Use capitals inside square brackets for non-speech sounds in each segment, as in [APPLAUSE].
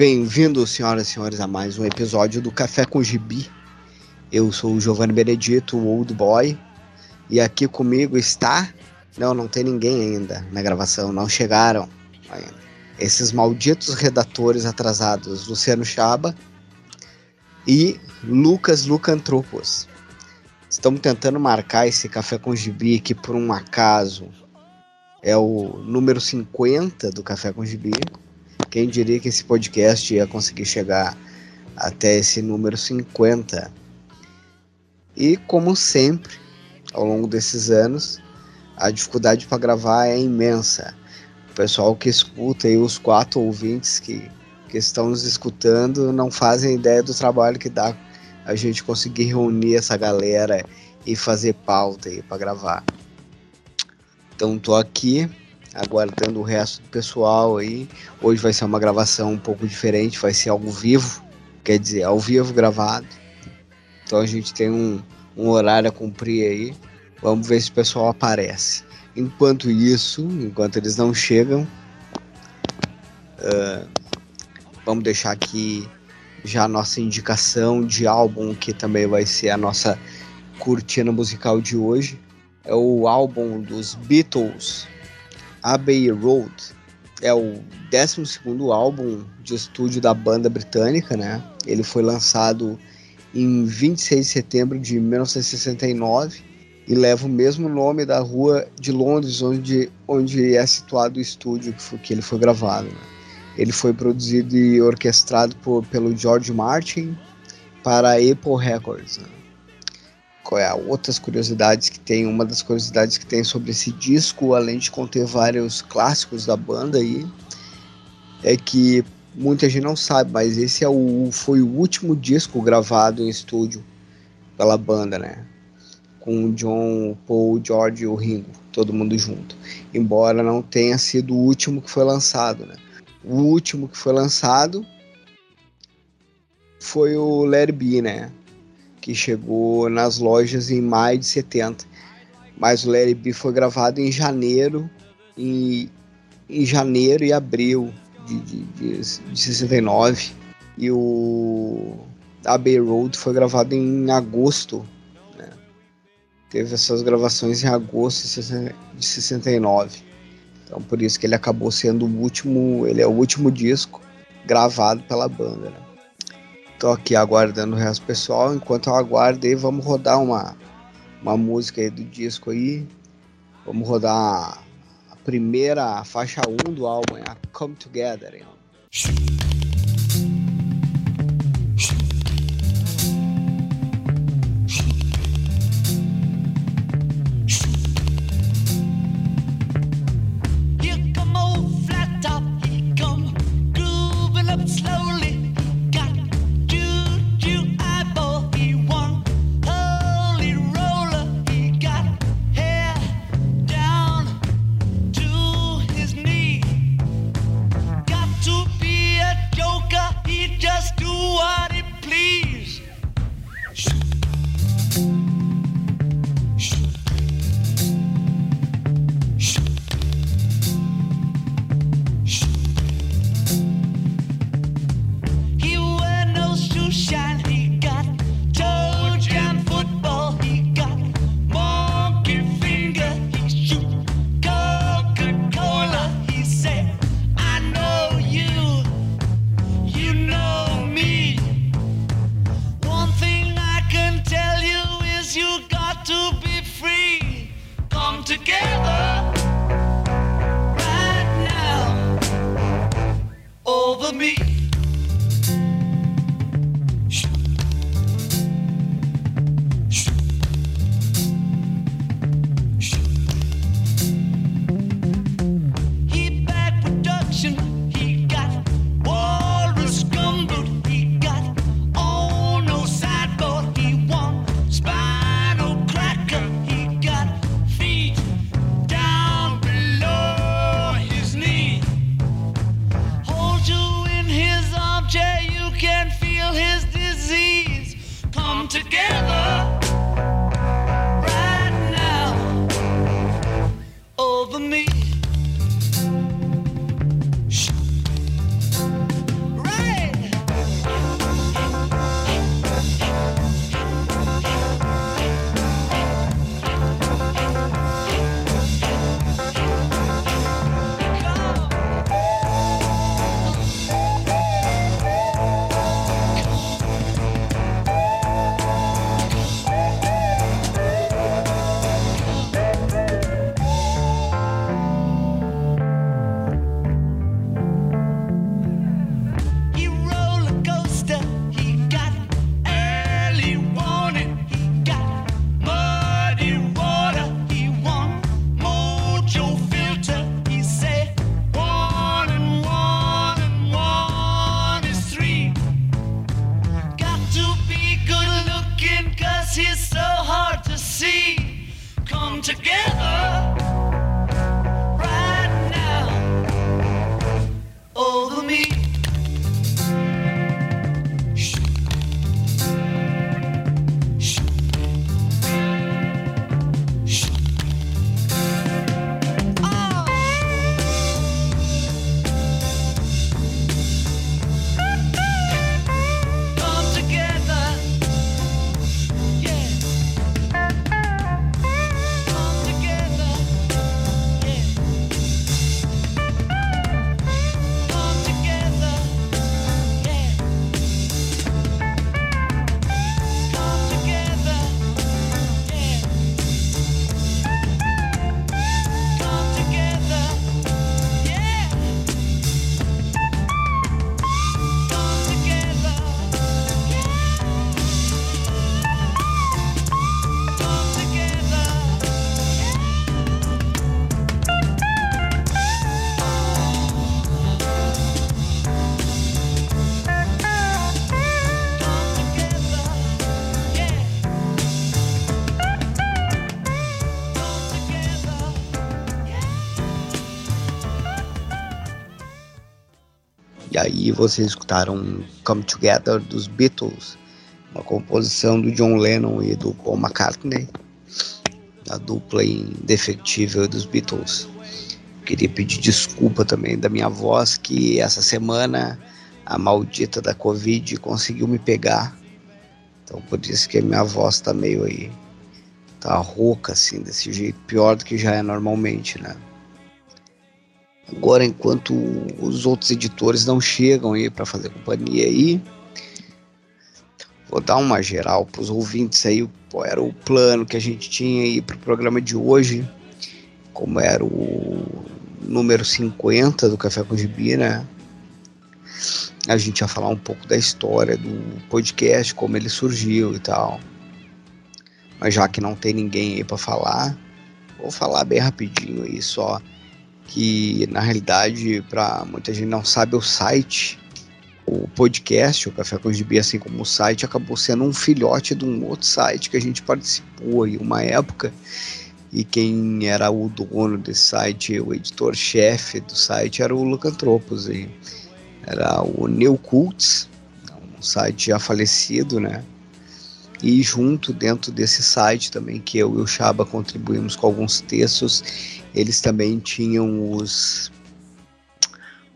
Bem-vindos, senhoras e senhores, a mais um episódio do Café com Gibi. Eu sou o Giovanni Benedito, o Old Boy, e aqui comigo está. Não, não tem ninguém ainda na gravação, não chegaram ainda. Esses malditos redatores atrasados, Luciano Chaba e Lucas Lucantropos. Estamos tentando marcar esse Café com Gibi que, por um acaso, é o número 50 do Café com Gibi. Quem diria que esse podcast ia conseguir chegar até esse número 50? E como sempre, ao longo desses anos, a dificuldade para gravar é imensa. O pessoal que escuta e os quatro ouvintes que, que estão nos escutando não fazem ideia do trabalho que dá a gente conseguir reunir essa galera e fazer pauta aí para gravar. Então tô aqui aguardando o resto do pessoal aí. Hoje vai ser uma gravação um pouco diferente, vai ser ao vivo, quer dizer, ao vivo gravado. Então a gente tem um, um horário a cumprir aí. Vamos ver se o pessoal aparece. Enquanto isso, enquanto eles não chegam, uh, vamos deixar aqui já a nossa indicação de álbum, que também vai ser a nossa cortina musical de hoje. É o álbum dos Beatles, Abbey Road é o 12 álbum de estúdio da banda britânica, né? Ele foi lançado em 26 de setembro de 1969 e leva o mesmo nome da rua de Londres onde, onde é situado o estúdio que, foi, que ele foi gravado. Né? Ele foi produzido e orquestrado por, pelo George Martin para a Apple Records. Né? É, outras curiosidades que tem, uma das curiosidades que tem sobre esse disco, além de conter vários clássicos da banda aí, é que muita gente não sabe, mas esse é o, foi o último disco gravado em estúdio pela banda, né? Com o John, Paul, George e o Ringo, todo mundo junto. Embora não tenha sido o último que foi lançado, né? O último que foi lançado foi o It Be, né? Que chegou nas lojas em maio de 70. Mas o Larry B foi gravado em janeiro, em, em janeiro e abril de, de, de, de 69. E o Abbey Road foi gravado em agosto. Né? Teve essas gravações em agosto de 69. Então por isso que ele acabou sendo o último, ele é o último disco gravado pela banda. Né? Tô aqui aguardando o resto pessoal. Enquanto eu aguardo aí, vamos rodar uma, uma música aí do disco aí. Vamos rodar a, primeira a faixa 1 do álbum, a Come Together. Hein? Aí vocês escutaram Come Together dos Beatles, uma composição do John Lennon e do Paul McCartney, a dupla indefectível dos Beatles. Queria pedir desculpa também da minha voz, que essa semana a maldita da Covid conseguiu me pegar. Então por isso que a minha voz tá meio aí. Tá rouca assim, desse jeito, pior do que já é normalmente, né? Agora, enquanto os outros editores não chegam aí para fazer companhia aí, vou dar uma geral para os ouvintes aí. Qual era o plano que a gente tinha aí para o programa de hoje? Como era o número 50 do Café com Gibi, né? A gente ia falar um pouco da história do podcast, como ele surgiu e tal. Mas já que não tem ninguém aí para falar, vou falar bem rapidinho aí só que na realidade, para muita gente não sabe, o site, o podcast, o Café com Gibi, assim como o site, acabou sendo um filhote de um outro site que a gente participou em uma época. E quem era o dono desse site, o editor-chefe do site, era o Lucantropos. E era o Neil Cults, um site já falecido, né? E junto dentro desse site também, que eu e o Chaba contribuímos com alguns textos eles também tinham os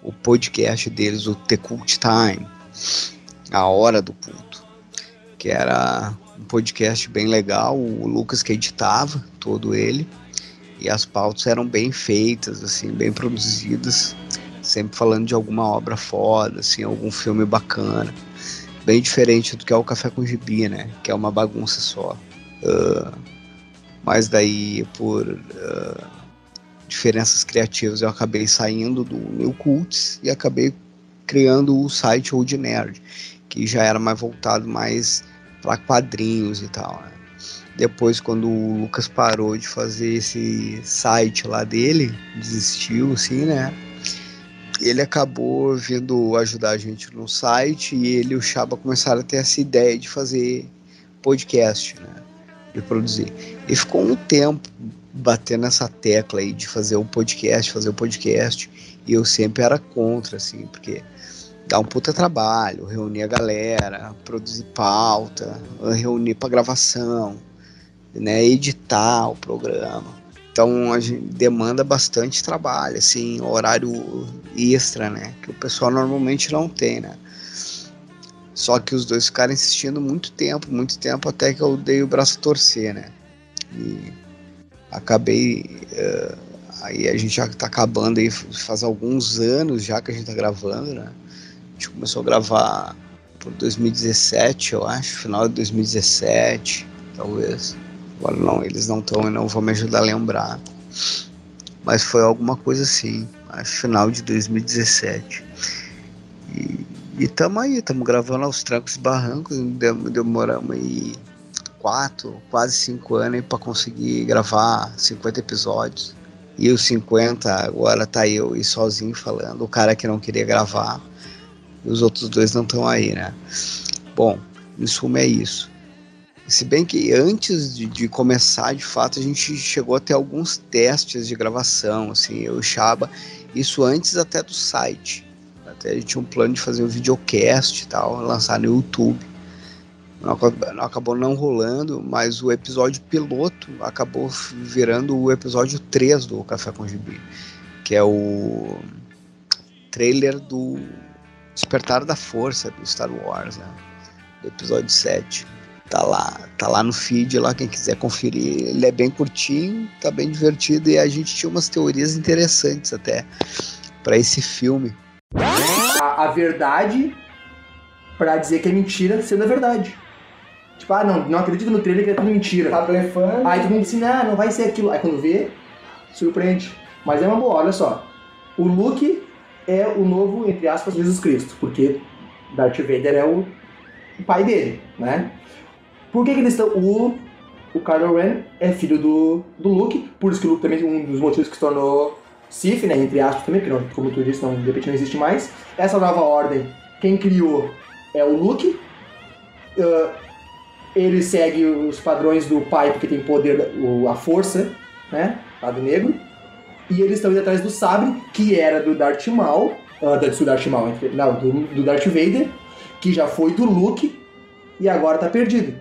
o podcast deles, o The Cult Time, a hora do culto, que era um podcast bem legal, o Lucas que editava todo ele, e as pautas eram bem feitas, assim, bem produzidas, sempre falando de alguma obra foda, assim, algum filme bacana, bem diferente do que é o Café com Gibi, né, que é uma bagunça só. Uh, mas daí por uh, diferenças criativas, eu acabei saindo do meu cults e acabei criando o site Old Nerd, que já era mais voltado mais para quadrinhos e tal. Né? Depois, quando o Lucas parou de fazer esse site lá dele, desistiu, assim, né? Ele acabou vindo ajudar a gente no site e ele e o Chaba começaram a ter essa ideia de fazer podcast, né? De produzir. E ficou um tempo bater nessa tecla aí de fazer o podcast, fazer o podcast, e eu sempre era contra, assim, porque dá um puta trabalho, reunir a galera, produzir pauta, reunir para gravação, né, editar o programa. Então a gente demanda bastante trabalho, assim, horário extra, né, que o pessoal normalmente não tem, né. Só que os dois ficaram insistindo muito tempo, muito tempo, até que eu dei o braço a torcer, né. E acabei. Uh, aí a gente já tá acabando aí, faz alguns anos já que a gente tá gravando, né? A gente começou a gravar por 2017, eu acho, final de 2017, talvez. Agora não, eles não estão e não vão me ajudar a lembrar. Mas foi alguma coisa assim, acho final de 2017. E, e tamo aí, tamo gravando aos trancos e barrancos, demoramos aí quatro, quase cinco anos para conseguir gravar 50 episódios. E os 50 agora tá eu e sozinho falando, o cara que não queria gravar. E os outros dois não estão aí, né? Bom, em suma é isso. Se bem que antes de, de, começar, de fato, a gente chegou a ter alguns testes de gravação, assim, eu e Chaba, isso antes até do site. Até a gente tinha um plano de fazer um videocast e tal, lançar no YouTube. Não, acabou não rolando, mas o episódio piloto acabou virando o episódio 3 do Café com Gibi, que é o trailer do Despertar da Força do Star Wars, né? do episódio 7 tá lá, tá lá no feed lá, quem quiser conferir. Ele é bem curtinho, tá bem divertido e a gente tinha umas teorias interessantes até para esse filme. A, a verdade para dizer que é mentira sendo a verdade. Tipo, ah, não, não acredito no trailer que é tudo mentira. Tá blefando. Aí todo mundo assim, não, não vai ser aquilo. Aí quando vê, surpreende. Mas é uma boa, olha só. O Luke é o novo, entre aspas, Jesus Cristo, porque Darth Vader é o pai dele, né? Por que, que eles estão. O, o Kylo Ren é filho do, do Luke, por isso que o Luke também é um dos motivos que se tornou Sith, né? Entre aspas também, porque não, como tu disse, não, de repente não existe mais. Essa nova ordem, quem criou é o Luke. Uh, ele segue os padrões do pai porque tem poder, a força, né? Lado negro. E eles estão indo atrás do sabre, que era do Darth Maul, uh, do Darth Maul, não, do, do Darth Vader, que já foi do Luke e agora tá perdido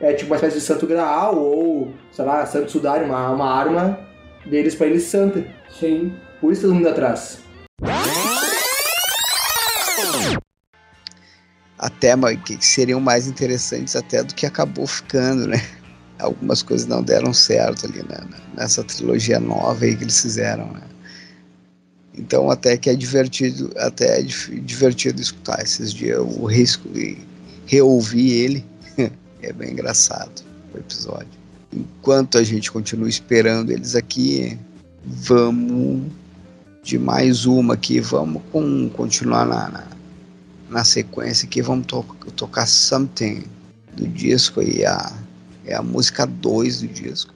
é tipo uma espécie de santo graal ou, sei lá, santo sudário, uma, uma arma deles para eles santa. Sim. Por isso todo mundo atrás. Até, que seriam mais interessantes até do que acabou ficando, né? Algumas coisas não deram certo ali né? nessa trilogia nova aí que eles fizeram, né? Então até que é divertido, até é divertido escutar esses dias o risco e reouvir ele [LAUGHS] é bem engraçado o episódio. Enquanto a gente continua esperando eles aqui, vamos de mais uma aqui. Vamos com, continuar na, na, na sequência aqui. Vamos to tocar Something do disco aí. A, é a música 2 do disco.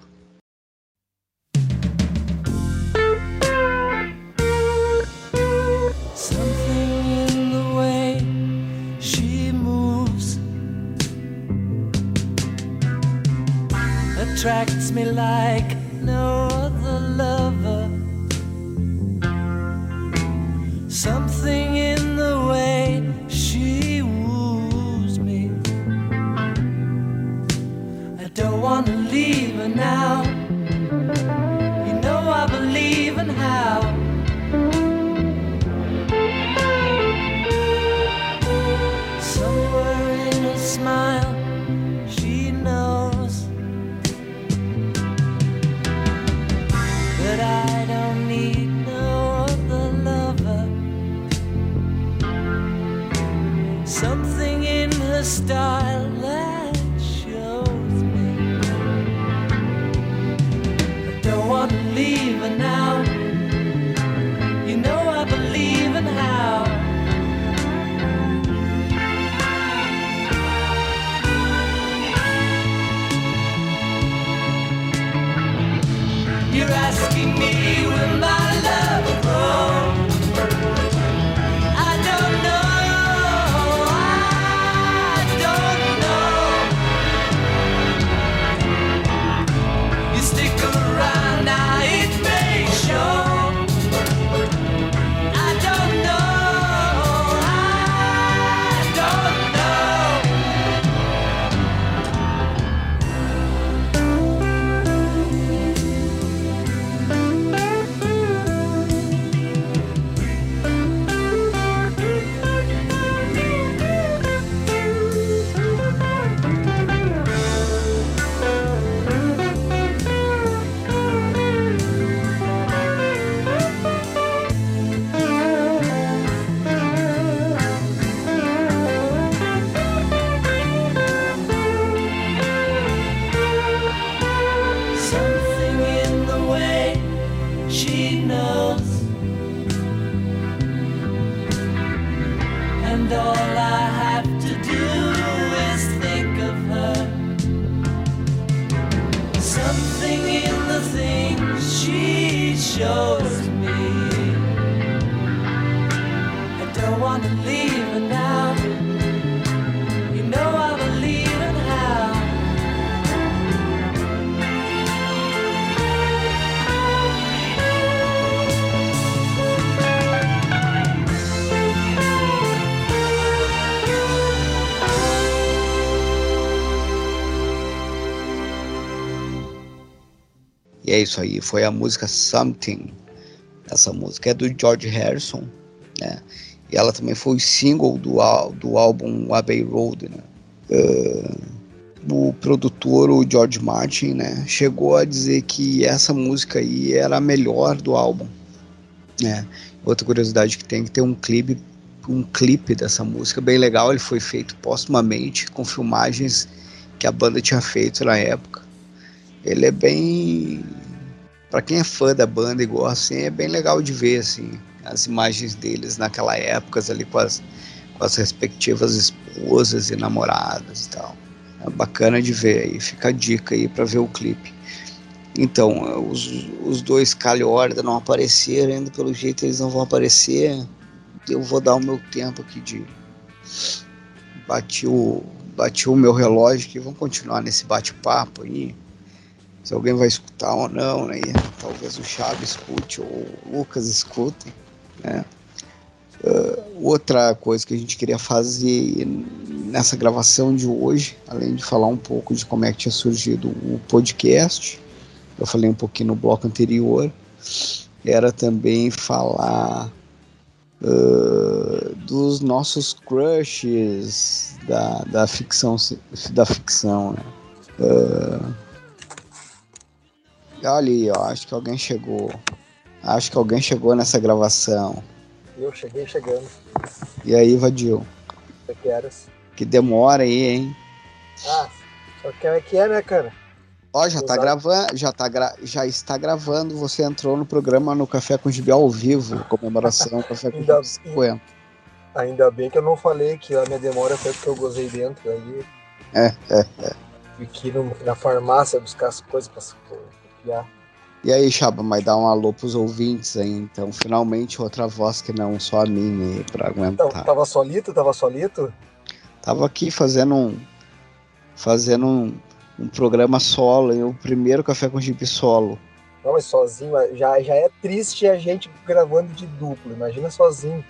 attracts me like no other lover. Something stars. E é isso aí, foi a música Something. Essa música é do George Harrison, né? E ela também foi single do, do álbum Abbey Road, né? Uh, o produtor, o George Martin, né, chegou a dizer que essa música aí era a melhor do álbum. Né? Outra curiosidade que tem é que ter um clipe, um clipe dessa música bem legal. Ele foi feito postumamente com filmagens que a banda tinha feito na época. Ele é bem, para quem é fã da banda gosta, assim, é bem legal de ver assim as imagens deles naquela época ali com as, com as respectivas esposas e namoradas e tal. É bacana de ver aí, fica a dica aí para ver o clipe. Então, os, os dois calhorda não apareceram, ainda pelo jeito eles não vão aparecer. Eu vou dar o meu tempo aqui de. Bati o, bati o meu relógio que vamos continuar nesse bate-papo aí. Se alguém vai escutar ou não, né? Talvez o Chaves escute ou o Lucas escutem, né? Uh, outra coisa que a gente queria fazer nessa gravação de hoje, além de falar um pouco de como é que tinha surgido o podcast, eu falei um pouquinho no bloco anterior, era também falar uh, dos nossos crushes da, da ficção, da ficção, né? Uh, olha aí, ó, acho que alguém chegou. Acho que alguém chegou nessa gravação. Eu cheguei chegando. E aí, Vadil? Que horas? Que demora aí, hein? Ah, só que é que é, né, cara? Ó, já tá gravando, já, tá gra já está gravando. Você entrou no programa no Café com Gibi ao vivo, comemoração [LAUGHS] Café com Gibi 50. Ainda bem que eu não falei que a minha demora foi porque eu gozei dentro. Aí. É, é, é. Fiquei na farmácia buscar as coisas pra copiar. E aí, Chaba, mas dá um alô pros ouvintes aí, então. Finalmente outra voz que não só a minha pra aguentar. Então, tava solito? Tava solito? Tava aqui fazendo um. Fazendo um, um programa solo, e o primeiro café com jipe solo. Não, mas sozinho já, já é triste a gente gravando de duplo, imagina sozinho.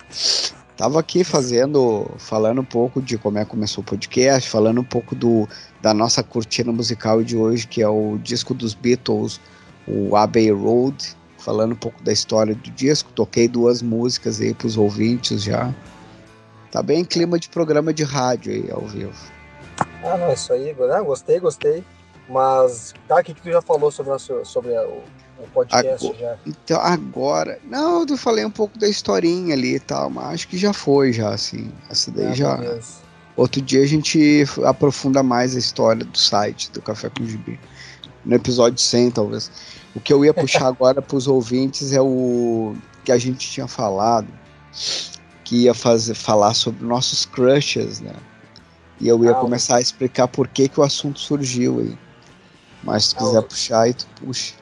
Tava aqui fazendo, falando um pouco de como é que começou o podcast, falando um pouco do, da nossa cortina musical de hoje, que é o disco dos Beatles, o Abbey Road, falando um pouco da história do disco. Toquei duas músicas aí pros ouvintes já. Tá bem clima de programa de rádio aí ao vivo. Ah, não, isso aí, não, gostei, gostei. Mas tá, o que, tu já falou sobre, sobre o, o, podcast agora, já? Então, agora. Não, eu falei um pouco da historinha ali e tal, mas acho que já foi, já, assim. Essa daí ah, já. Outro dia a gente aprofunda mais a história do site do Café com Gibi. No episódio 100, talvez. O que eu ia puxar [LAUGHS] agora para os ouvintes é o que a gente tinha falado, que ia fazer, falar sobre nossos crushes, né? E eu ia ah, começar a explicar por que, que o assunto surgiu aí. Mas se tu quiser puxar aí, tu puxa.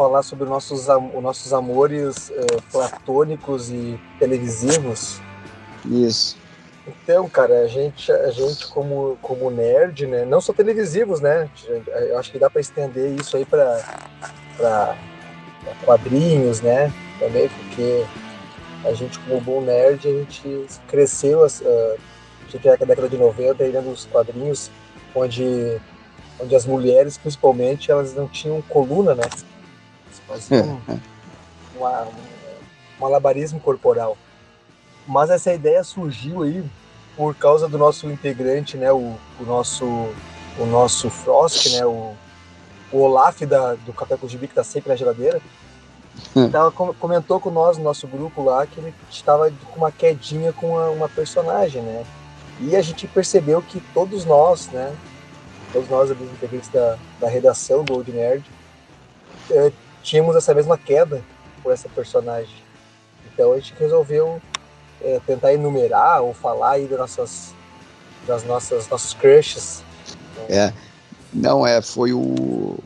Falar sobre nossos, os nossos amores uh, platônicos e televisivos. Isso. Então, cara, a gente, a gente como, como nerd, né? Não só televisivos, né? Eu acho que dá para estender isso aí para quadrinhos, né? Também porque a gente, como bom nerd, a gente cresceu, uh, a gente é da década de 90, lendo os quadrinhos, onde, onde as mulheres, principalmente, elas não tinham coluna, né? Faziam um, uma, um malabarismo corporal. Mas essa ideia surgiu aí por causa do nosso integrante, né? O, o nosso o nosso Frost, né? O, o Olaf da, do Café com Gibi, que tá sempre na geladeira, hum. tava, comentou com nós no nosso grupo lá que ele estava com uma quedinha com uma, uma, personagem, né? E a gente percebeu que todos nós, né? Todos nós, ali, integrantes da, da redação do Old Nerd, eh, tínhamos essa mesma queda por essa personagem. Então a gente resolveu eh, tentar enumerar ou falar aí das nossas, das nossas nossos crushes. É não, é, foi o.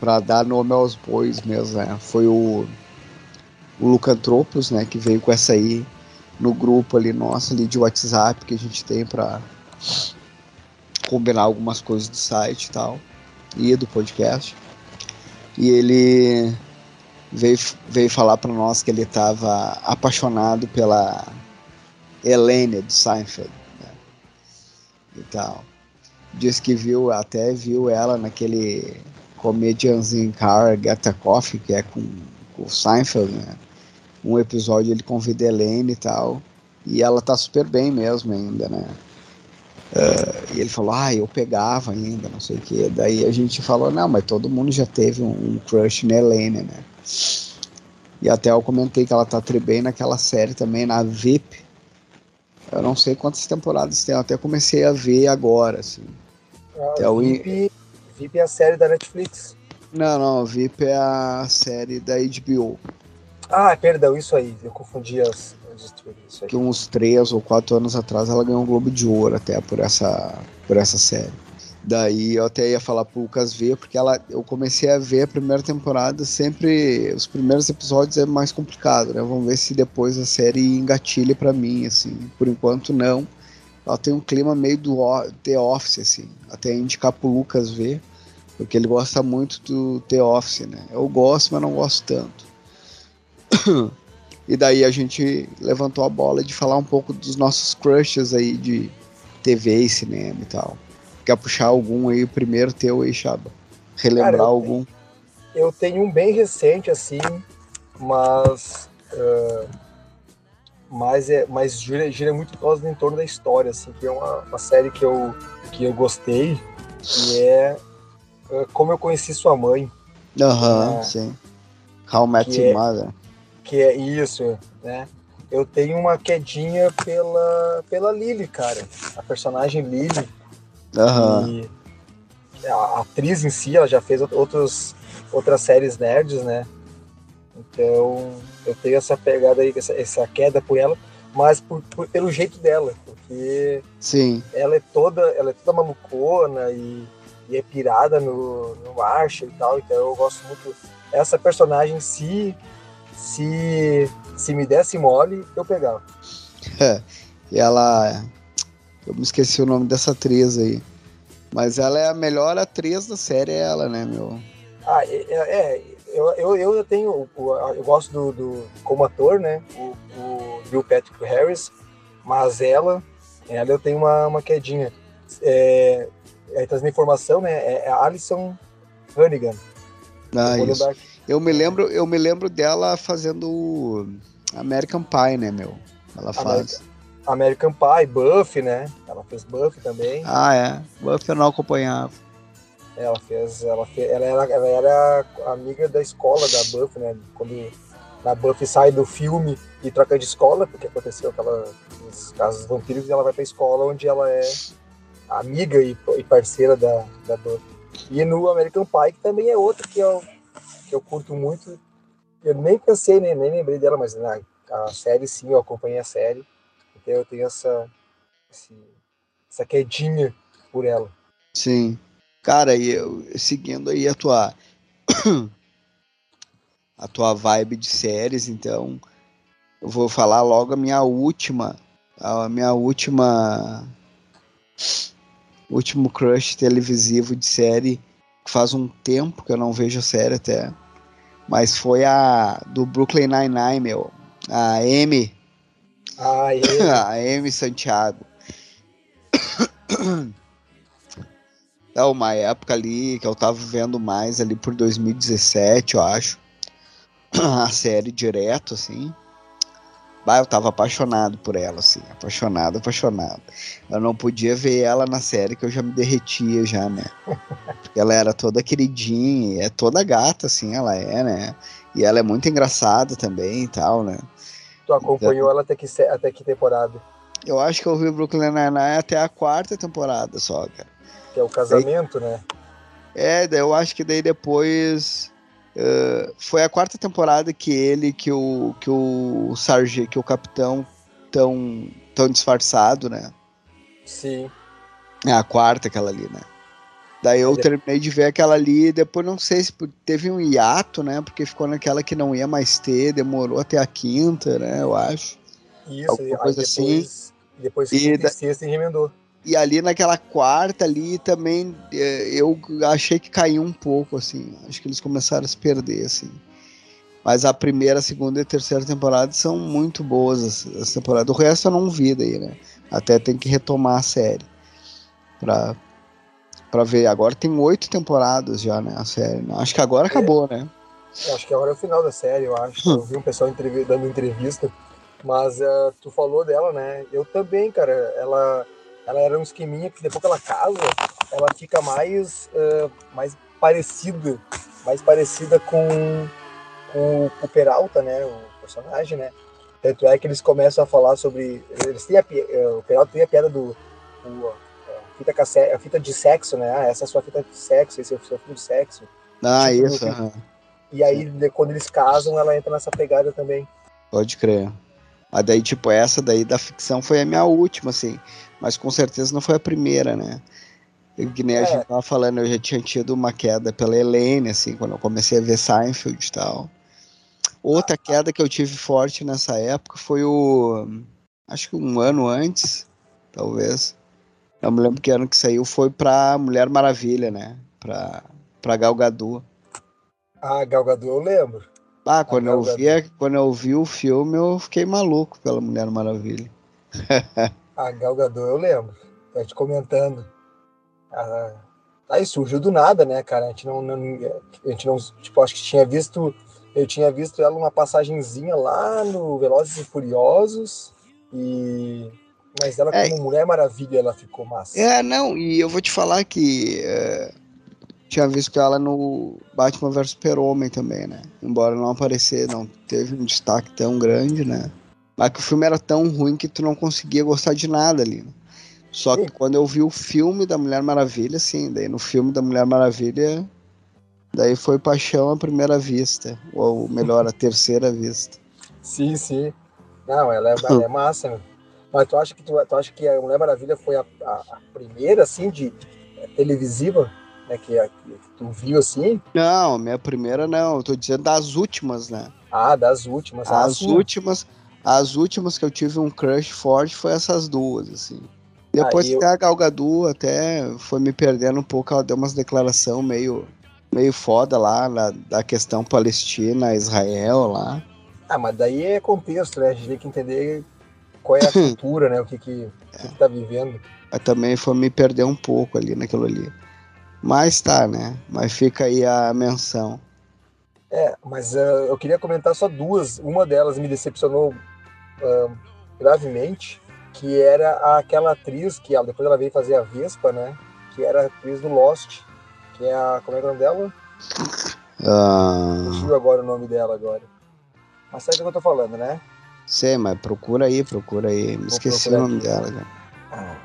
Pra dar nome aos bois mesmo, né? Foi o. O Lucantropos, né? Que veio com essa aí no grupo ali nosso ali de WhatsApp que a gente tem pra combinar algumas coisas do site e tal. E do podcast. E ele veio, veio falar para nós que ele estava apaixonado pela Helene do Seinfeld. Né? E tal. Diz que viu, até viu ela naquele Comedians in Car Get a Coffee, que é com, com o Seinfeld, né? Um episódio ele convida a Elaine e tal. E ela tá super bem mesmo ainda, né? Uh, e ele falou, ah, eu pegava ainda, não sei o que. Daí a gente falou, não, mas todo mundo já teve um, um crush na Helene, né? E até eu comentei que ela tá bem naquela série também, na VIP. Eu não sei quantas temporadas tem, eu até comecei a ver agora, assim. Ah, é VIP, VIP é a série da Netflix. Não, não, VIP é a série da HBO. Ah, perdão, isso aí, eu confundi as, que uns três ou quatro anos atrás ela ganhou um Globo de Ouro até por essa, por essa série. Daí eu até ia falar pro Lucas ver, porque ela, eu comecei a ver a primeira temporada, sempre os primeiros episódios é mais complicado, né? Vamos ver se depois a série engatilha para mim, assim. Por enquanto não. Ela tem um clima meio do The Office, assim. Até indicar pro Lucas ver, porque ele gosta muito do The Office, né? Eu gosto, mas não gosto tanto. [COUGHS] E daí a gente levantou a bola de falar um pouco dos nossos crushes aí de TV e cinema e tal. Quer puxar algum aí, o primeiro teu aí, Chaba? Relembrar Cara, eu algum? Tenho, eu tenho um bem recente, assim, mas. Uh, mas, é, mas gira, gira muito causa em torno da história, assim, que é uma, uma série que eu, que eu gostei, que é uh, Como Eu Conheci Sua Mãe. Aham, uhum, sim. How Met Your é, Mother que é isso, né? Eu tenho uma quedinha pela, pela Lily, cara. A personagem Lily. Uhum. a atriz em si, ela já fez outros, outras séries nerds, né? Então, eu tenho essa pegada aí, essa, essa queda por ela, mas por, por, pelo jeito dela, porque Sim. ela é toda, ela é toda malucona e, e é pirada no, no Marshall e tal, então eu gosto muito. Essa personagem em si, se, se me desse mole, eu pegava. É, e ela. Eu me esqueci o nome dessa atriz aí. Mas ela é a melhor atriz da série, é ela, né, meu? Ah, é, é eu, eu, eu tenho. Eu gosto do, do como ator, né? O, o Bill Patrick Harris, mas ela, ela eu tenho uma, uma quedinha. É, é, trazendo informação, né? É, é Alison Hannigan. Ah, isso. Eu me lembro, eu me lembro dela fazendo American Pie, né, meu? Ela faz. American, American Pie, Buffy, né? Ela fez Buffy também. Ah, é. Buffy eu não acompanhava. Ela fez, ela fez, ela era, ela era amiga da escola da Buffy, né? Quando a Buffy sai do filme e troca de escola, porque aconteceu aquela casos vampiros, e ela vai pra escola onde ela é amiga e, e parceira da, da Buffy. E no American Pie, que também é outro que é eu curto muito. Eu nem pensei, nem, nem lembrei dela, mas na, a série sim, eu acompanhei a série. Então eu tenho essa, esse, essa quedinha por ela. Sim. Cara, e eu, seguindo aí a tua [COUGHS] a tua vibe de séries, então eu vou falar logo a minha última, a minha última último crush televisivo de série faz um tempo que eu não vejo a série até. Mas foi a do Brooklyn Nine-Nine, meu. A Amy. Ah, a Amy [LAUGHS] Santiago. [COUGHS] É uma época ali que eu tava vendo mais ali por 2017, eu acho. [COUGHS] A série direto, assim. Bah, eu tava apaixonado por ela, assim, apaixonado, apaixonado. Eu não podia ver ela na série que eu já me derretia já, né? Porque ela era toda queridinha, é toda gata, assim, ela é, né? E ela é muito engraçada também e tal, né? Tu acompanhou então, ela até que, até que temporada? Eu acho que eu vi o Brooklyn Nine-Nine até a quarta temporada só, cara. Que é o casamento, daí, né? É, eu acho que daí depois Uh, foi a quarta temporada que ele, que o, que o sargento, que o capitão tão, tão disfarçado, né? Sim. É a quarta aquela ali, né? Daí eu terminei de ver aquela ali e depois não sei se teve um hiato, né? Porque ficou naquela que não ia mais ter, demorou até a quinta, né? Eu acho. Isso, Alguma coisa depois, assim. Depois que da... sexta e remendou. E ali naquela quarta ali também é, eu achei que caiu um pouco, assim. Acho que eles começaram a se perder, assim. Mas a primeira, segunda e terceira temporada são muito boas as, as temporadas. O resto eu não vi daí, né? Até tem que retomar a série. Pra, pra ver. Agora tem oito temporadas já, né? A série. Né? Acho que agora acabou, né? Eu acho que agora é o final da série, eu acho. Eu vi um pessoal entrev dando entrevista. Mas uh, tu falou dela, né? Eu também, cara. Ela, ela era um esqueminha que depois que ela casa, ela fica mais, uh, mais parecida, mais parecida com, com o Peralta, né? O personagem, né? Tanto é que eles começam a falar sobre. Eles têm a, eh, o Peralta tem a piada do. A, fita cassete, a fita de sexo, né? Ah, essa é a sua fita de sexo, esse é o seu fita de sexo. Ah, tipo, isso. Uhum. E aí, quando eles casam, ela entra nessa pegada também. Pode crer. Mas daí, tipo, essa daí da ficção foi a minha última, assim. Mas com certeza não foi a primeira, né? Que nem é. a gente tava falando, eu já tinha tido uma queda pela Helene, assim, quando eu comecei a ver Seinfeld e tal. Outra queda que eu tive forte nessa época foi o. Acho que um ano antes, talvez. Eu me lembro que ano que saiu foi pra Mulher Maravilha, né? Pra, pra Gal Gadot. Ah, Gal Gadot eu lembro. Ah, quando eu, vi, quando eu vi o filme, eu fiquei maluco pela Mulher Maravilha. [LAUGHS] a Gal Gadot eu lembro. A gente comentando. Ah, aí surgiu do nada, né, cara? A gente não, não, a gente não, tipo, acho que tinha visto, eu tinha visto ela numa passagenzinha lá no Velozes e Furiosos e mas ela é, como Mulher Maravilha ela ficou massa. É, não, e eu vou te falar que é, tinha visto ela no Batman vs Super-Homem também, né? Embora não aparecer, não teve um destaque tão grande, né? Mas que o filme era tão ruim que tu não conseguia gostar de nada ali. Né? Só que quando eu vi o filme da Mulher Maravilha, sim, daí no filme da Mulher Maravilha, daí foi paixão à primeira vista, ou melhor, à [LAUGHS] terceira vista. Sim, sim. Não, ela é, ela é massa, meu. Mas tu acha que tu, tu acha que a Mulher Maravilha foi a, a, a primeira assim de é, televisiva? né, que, que, tu viu assim? Não, minha primeira não, eu tô dizendo das últimas, né? Ah, das últimas. Ah, as últimas, as últimas que eu tive um crush forte foi essas duas, assim. Depois ah, eu... a Gal Gadot até foi me perdendo um pouco, ela deu umas declarações meio, meio foda lá, na, da questão Palestina, Israel lá. Ah, mas daí é contexto, né? A gente tem que entender qual é a [LAUGHS] cultura, né? O que que, é. que, que tá vivendo. Mas também foi me perder um pouco ali naquilo ali. Mas tá, né? Mas fica aí a menção. É, mas uh, eu queria comentar só duas. Uma delas me decepcionou uh, gravemente, que era aquela atriz que ela, depois ela veio fazer a Vespa, né? Que era a atriz do Lost, que é a. Como é, é o nome dela? Uh... Fugiu agora o nome dela agora. Mas sabe o que eu tô falando, né? Sei, mas procura aí, procura aí. Me esqueci o nome aqui. dela, cara. Ah,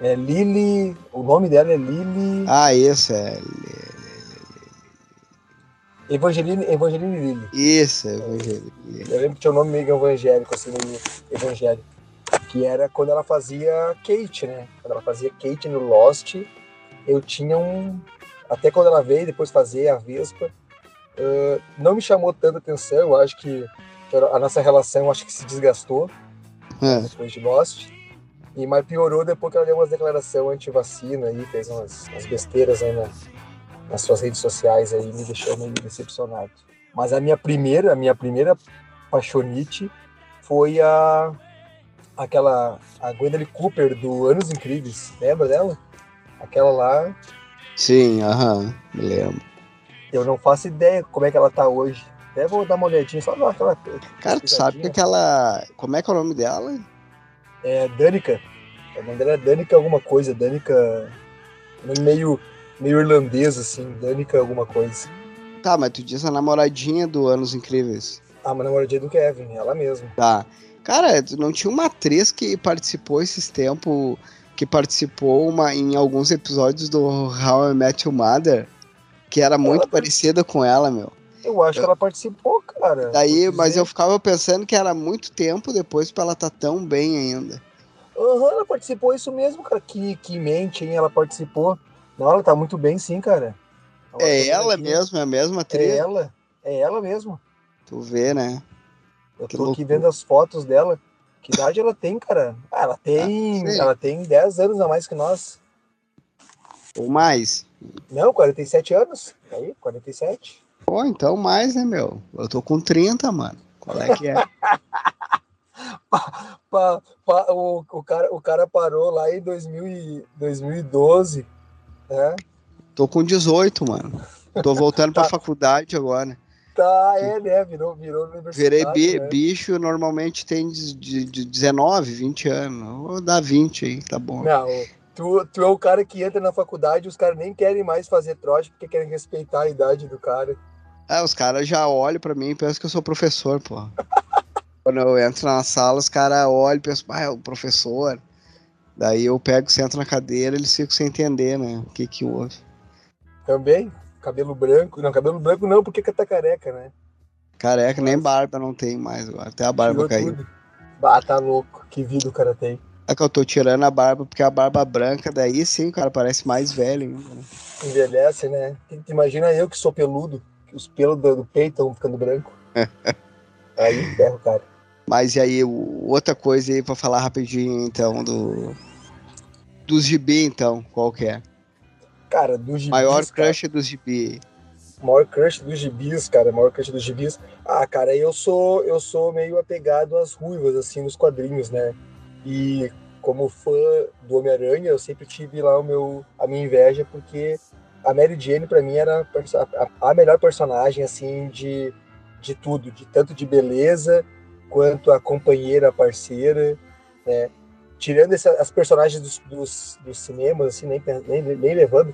é Lily. O nome dela é Lily. Ah, isso é. Evangeline, Evangeline Lily. Isso, Evangeline. Eu lembro que tinha um nome meio evangélico, assim, meio evangélico. Que era quando ela fazia Kate, né? Quando ela fazia Kate no Lost, eu tinha um. Até quando ela veio depois fazer a Vespa, uh, não me chamou tanta atenção. Eu acho que a nossa relação acho que se desgastou é. depois de Lost. E mas piorou depois que ela deu umas declarações anti-vacina e fez umas, umas besteiras aí na, nas suas redes sociais aí, me deixou meio decepcionado. Mas a minha primeira, a minha primeira paixonite foi a aquela a Gwendolyn Cooper do Anos Incríveis, lembra dela? Aquela lá. Sim, aham, me lembro. Eu não faço ideia como é que ela tá hoje. Até vou dar uma olhadinha, só dar aquela. Cara, tu sabe que aquela. Como é que é o nome dela? é Danica. O nome dela é Danica alguma coisa, Danica. Meio, meio irlandês, assim, Danica alguma coisa. Tá, mas tu diz a namoradinha do Anos Incríveis. Ah, uma namoradinha do Kevin, ela mesma. Tá. Cara, não tinha uma atriz que participou esses tempos, que participou uma, em alguns episódios do How I Met Your Mother, que era muito parecida com ela, meu. Eu acho eu... que ela participou, cara. Daí, mas eu ficava pensando que era muito tempo depois pra ela estar tá tão bem ainda. Aham, uhum, ela participou isso mesmo, cara. Que, que mente, hein? Ela participou. Não, ela tá muito bem, sim, cara. Ela é ela aqui. mesmo, é a mesma atriz? É ela, é ela mesmo. Tu vê, né? Eu que tô loucura. aqui vendo as fotos dela. Que idade ela tem, cara? Ah, ela tem. Ah, ela tem 10 anos a mais que nós. Ou mais? Não, 47 anos. Aí, 47. Pô, então mais, né, meu? Eu tô com 30, mano. Qual é que é? [LAUGHS] pa, pa, pa, o, o, cara, o cara parou lá em 2000 e, 2012. É? Tô com 18, mano. Tô [LAUGHS] voltando pra Tá. faculdade agora. Tá, é, né? Virou, virou. Virei bi- né? bicho, normalmente tem de, de, de 19, 20 anos. Vou dar 20 aí, tá bom. Não, tu, tu é o cara que entra na faculdade e os caras nem querem mais fazer trote porque querem respeitar a idade do cara. Ah, os caras já olham pra mim e pensam que eu sou professor, pô. [LAUGHS] Quando eu entro na sala, os caras olham e pensam, ah, é o professor. Daí eu pego, sento na cadeira, eles ficam sem entender, né? O que que houve. Também, cabelo branco. Não, cabelo branco não, porque tá careca, né? Careca, nem barba não tem mais agora. Até a barba Tirou caiu. tudo. Bah, tá louco. Que vida o cara tem. É que eu tô tirando a barba porque a barba branca, daí sim o cara parece mais velho ainda. né? Envelhece, né? Imagina eu que sou peludo, que os pelos do, do peito estão ficando branco. [LAUGHS] Aí ferro, cara. Mas e aí, outra coisa aí pra falar rapidinho, então, do. Dos gibi, então, qual que é? Cara, dos gibis, Maior cara, crush dos gibi. maior crush dos gibis, cara, maior crush dos gibis. Ah, cara, eu sou eu sou meio apegado às ruivas assim nos quadrinhos, né? E como fã do Homem-Aranha, eu sempre tive lá o meu a minha inveja porque a Mary Jane pra mim era a a, a melhor personagem assim de de tudo, de tanto de beleza quanto a companheira, a parceira, né? Tirando essa, as personagens dos, dos, dos cinemas, assim, nem, nem, nem levando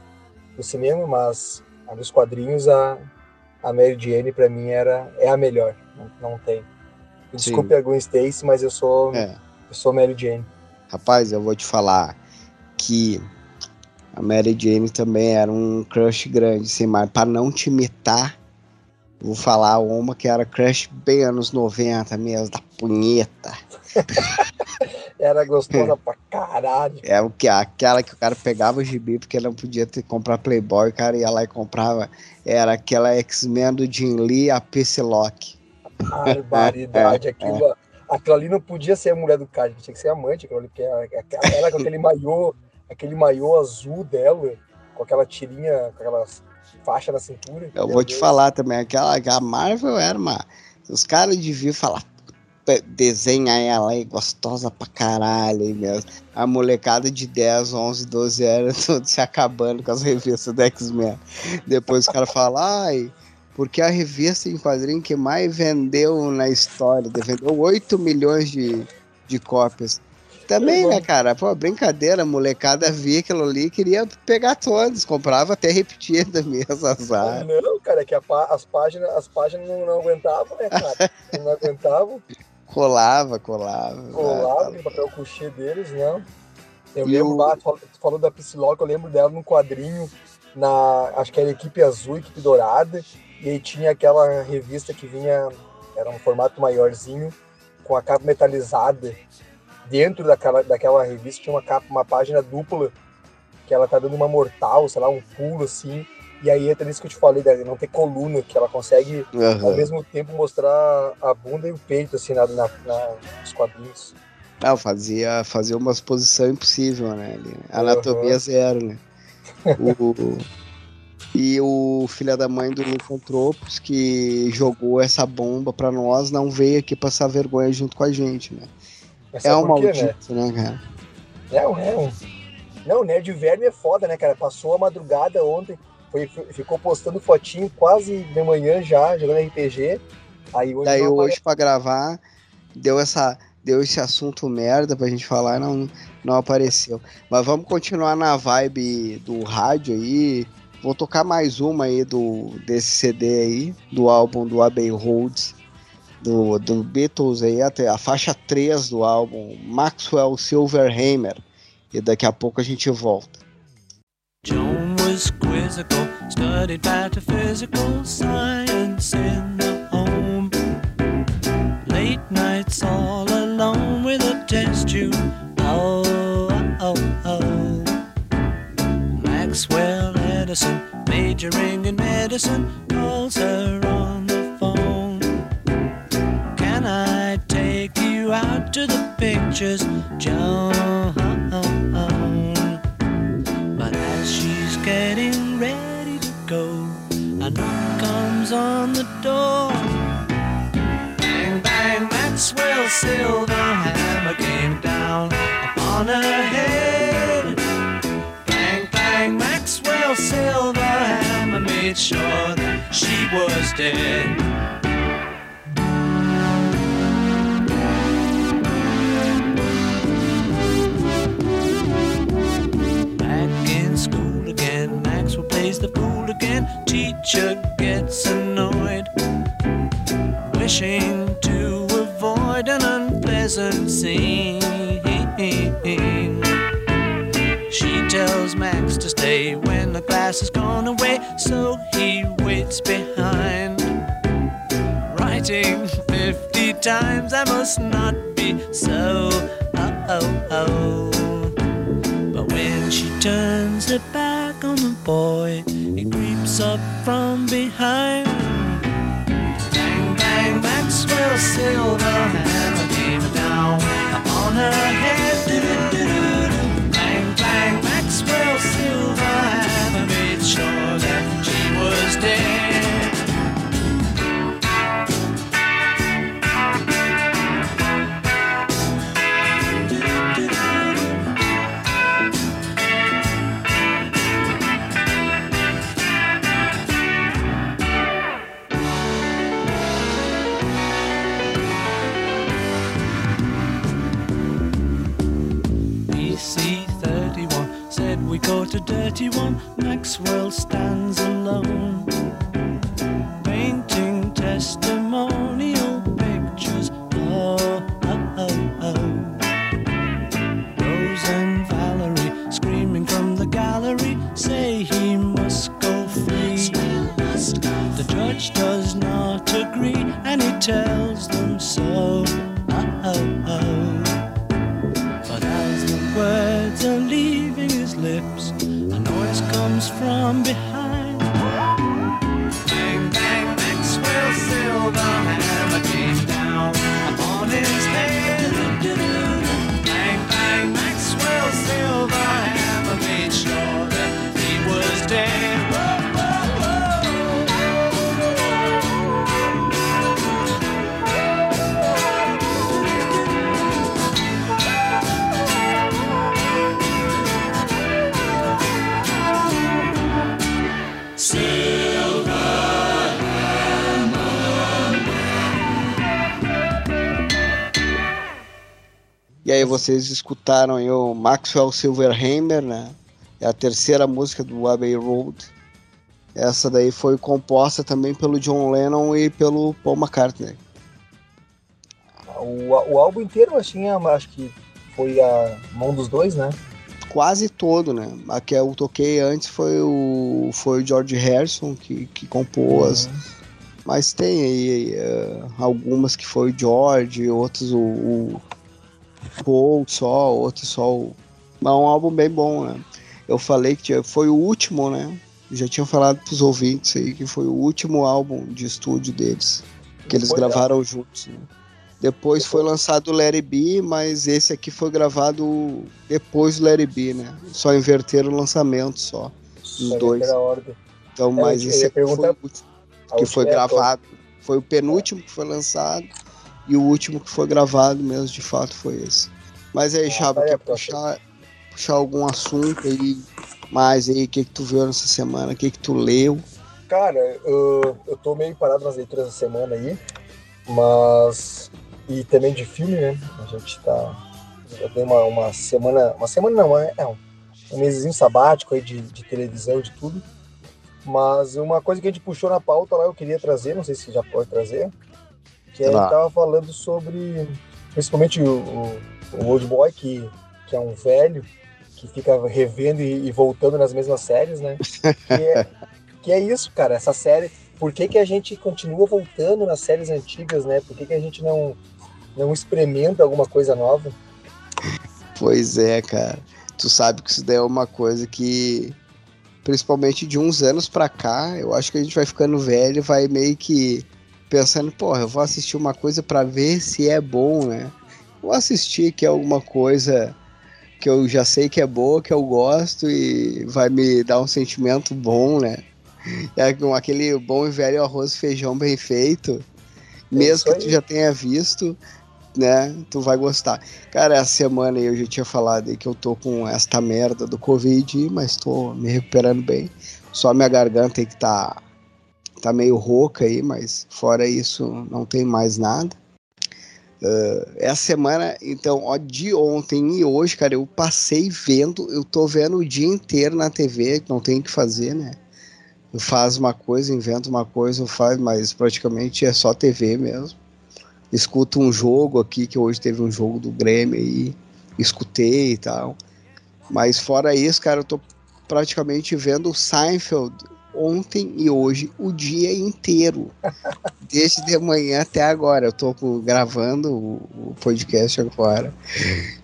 do cinema, mas a dos quadrinhos, a, a Mary Jane, pra mim, era, é a melhor. Não, não tem. Desculpe a Gwen Stacy, mas eu sou, É. eu sou Mary Jane. Rapaz, eu vou te falar que a Mary Jane também era um crush grande, assim, mas pra não te imitar, vou falar uma que era crush bem anos 90 mesmo, da punheta. [LAUGHS] Era gostosa pra caralho. É o que aquela que o cara pegava o gibi porque não podia ter comprar Playboy, o cara ia lá e comprava. Era aquela X-Men do Jim Lee, a Psylocke. Barbaridade. [LAUGHS] Aquilo, aquilo ali não podia ser a mulher do cara, tinha que ser amante. Aquilo ali, porque ela com aquele maiô, aquele maiô azul dela, com aquela tirinha, com aquela faixa na cintura. Eu vou te falar também, aquela a Marvel era uma. Os caras deviam falar, "Puta, desenha ela aí, gostosa pra caralho aí mesmo. A molecada de 10, 11, 12 anos, [LAUGHS] tudo se acabando com as revistas do X-Men. Depois os caras falam, ai, porque a revista em quadrinho que mais vendeu na história, vendeu 8 milhões de, de cópias. Também, né, cara? Pô, brincadeira, a molecada via aquilo ali e queria pegar todos, comprava até repetida [LAUGHS] mesmo, azar. Não, cara, é que pá- as páginas, as páginas não, não aguentavam, né, cara? Não aguentavam, Colava, colava. colavam aquele papel couchê deles, não. Eu E lembro, o- falou- tu falou da Psylocke, eu lembro dela num quadrinho, na, acho que era equipe azul, equipe dourada, e aí tinha aquela revista que vinha, era um formato maiorzinho, com a capa metalizada. Dentro daquela, daquela revista tinha uma capa, uma página dupla, que ela tá dando uma mortal, sei lá, um pulo assim, e aí entra nisso que eu te falei, de não ter coluna, que ela consegue ao Aham. mesmo tempo mostrar a bunda e o peito, assim, na, na, na- nos quadrinhos. Não, fazia, fazia umas posição impossível, né? ali, né? Anatomia zero, né? O, e o filho da mãe do Nicotropos que jogou essa bomba pra nós não veio aqui passar vergonha junto com a gente, né? Mas É um né? maldito, né, cara? Não, é um. Não, o Nerd Verme é foda, né, cara? Passou a madrugada ontem, foi, ficou postando fotinho quase de manhã já, jogando RPG. Aí hoje Daí não hoje pra gravar deu essa deu esse assunto merda pra gente falar e não não apareceu. Mas vamos continuar na vibe do rádio aí. Vou tocar mais uma aí do desse CD aí, do álbum do Abbey Road, do, do Beatles aí, até a faixa 3 do álbum Maxwell Silverhammer. E daqui a pouco a gente volta. Joan was quizzical, studied metaphysical science in the home. Late nights all alone with a test tube. Oh, oh, oh. Maxwell Edison, majoring in medicine, calls her on to the pictures, Joan? But as she's getting ready to go, a knock comes on the door. Bang, bang, Maxwell's silver hammer came down upon her head. Bang, bang, Maxwell Silver hammer made sure that she was dead. Wishing to avoid an unpleasant scene. She tells Max to stay when the class has gone away, so he waits behind. Writing 50 times, I must not be so. Oh, oh, oh. But when she turns her back on the boy, he creeps up from behind. Bang, bang, Maxwell Silver hammer came down on her head. Dirty one. Maxwell stands alone, painting testimonial vocês escutaram aí o Maxwell Silverhammer, né? É a terceira música do Abbey Road. Essa daí foi composta também pelo John Lennon e pelo Paul McCartney. O, o álbum inteiro, assim, acho que foi a mão dos dois, né? Quase todo, né? A que eu toquei antes foi o, foi o George Harrison que, que compôs. Uhum. Mas tem aí eh, algumas que foi o George, outros o, o Paul só, outros só. Mas é um álbum bem bom, né? Eu falei que foi o último, né? Já tinha falado pros ouvintes aí que foi o último álbum de estúdio deles. Que eles Foi, gravaram juntos, né? Depois foi lançado o It Be, mas esse aqui foi gravado depois do It Be, né? Só inverteram o lançamento só. Os Só dois. Então, É, mas esse aqui foi perguntar- o último que foi gravado. Foi o penúltimo que foi lançado e o último que foi gravado mesmo, de fato, foi esse. Mas aí, Ah, Chaba, tá quer puxar, puxar algum assunto aí mais aí? O que, que tu viu nessa semana? O que, que tu leu? Cara, eu, eu tô meio parado nas leituras da semana aí, mas. E também de filme, né? A gente tá. Eu dei uma, uma semana. Uma semana não, é, é um, um mêszinho sabático aí de, de televisão, de tudo. Mas uma coisa que a gente puxou na pauta lá, eu queria trazer, não sei se já pode trazer, que a Tá. gente tava falando sobre. Principalmente o, o, o Old Boy, que, que é um velho, que fica revendo e, e voltando nas mesmas séries, né? [LAUGHS] Que é, que é isso, cara, essa série. Por que, que a gente continua voltando nas séries antigas, né? Por que, que a gente não, não experimenta alguma coisa nova? Pois é, cara. Tu sabe que isso daí é uma coisa que, principalmente de uns anos pra cá, eu acho que a gente vai ficando velho e vai meio que pensando, porra, eu vou assistir uma coisa pra ver se é bom, né? Vou assistir que é alguma coisa que eu já sei que é boa, que eu gosto e vai me dar um sentimento bom, né? É com aquele bom e velho arroz e feijão bem feito, mesmo isso que tu já tenha visto, né? Tu vai gostar. Cara, essa semana eu já tinha falado aí que eu tô com esta merda do Covid, mas tô me recuperando bem. Só minha garganta aí que tá, tá meio rouca aí, mas fora isso não tem mais nada. Uh, essa semana, então, ó, de ontem e hoje, cara, eu passei vendo, eu tô vendo o dia inteiro na TV, não tem o que fazer, né? Eu faço uma coisa, invento uma coisa, eu faço, mas praticamente é só TV mesmo. Escuto um jogo aqui, que hoje teve um jogo do Grêmio e escutei e tal. Mas fora isso, cara, eu tô praticamente vendo o Seinfeld ontem e hoje o dia inteiro. [LAUGHS] Desde de manhã até agora. Eu tô gravando o, podcast agora.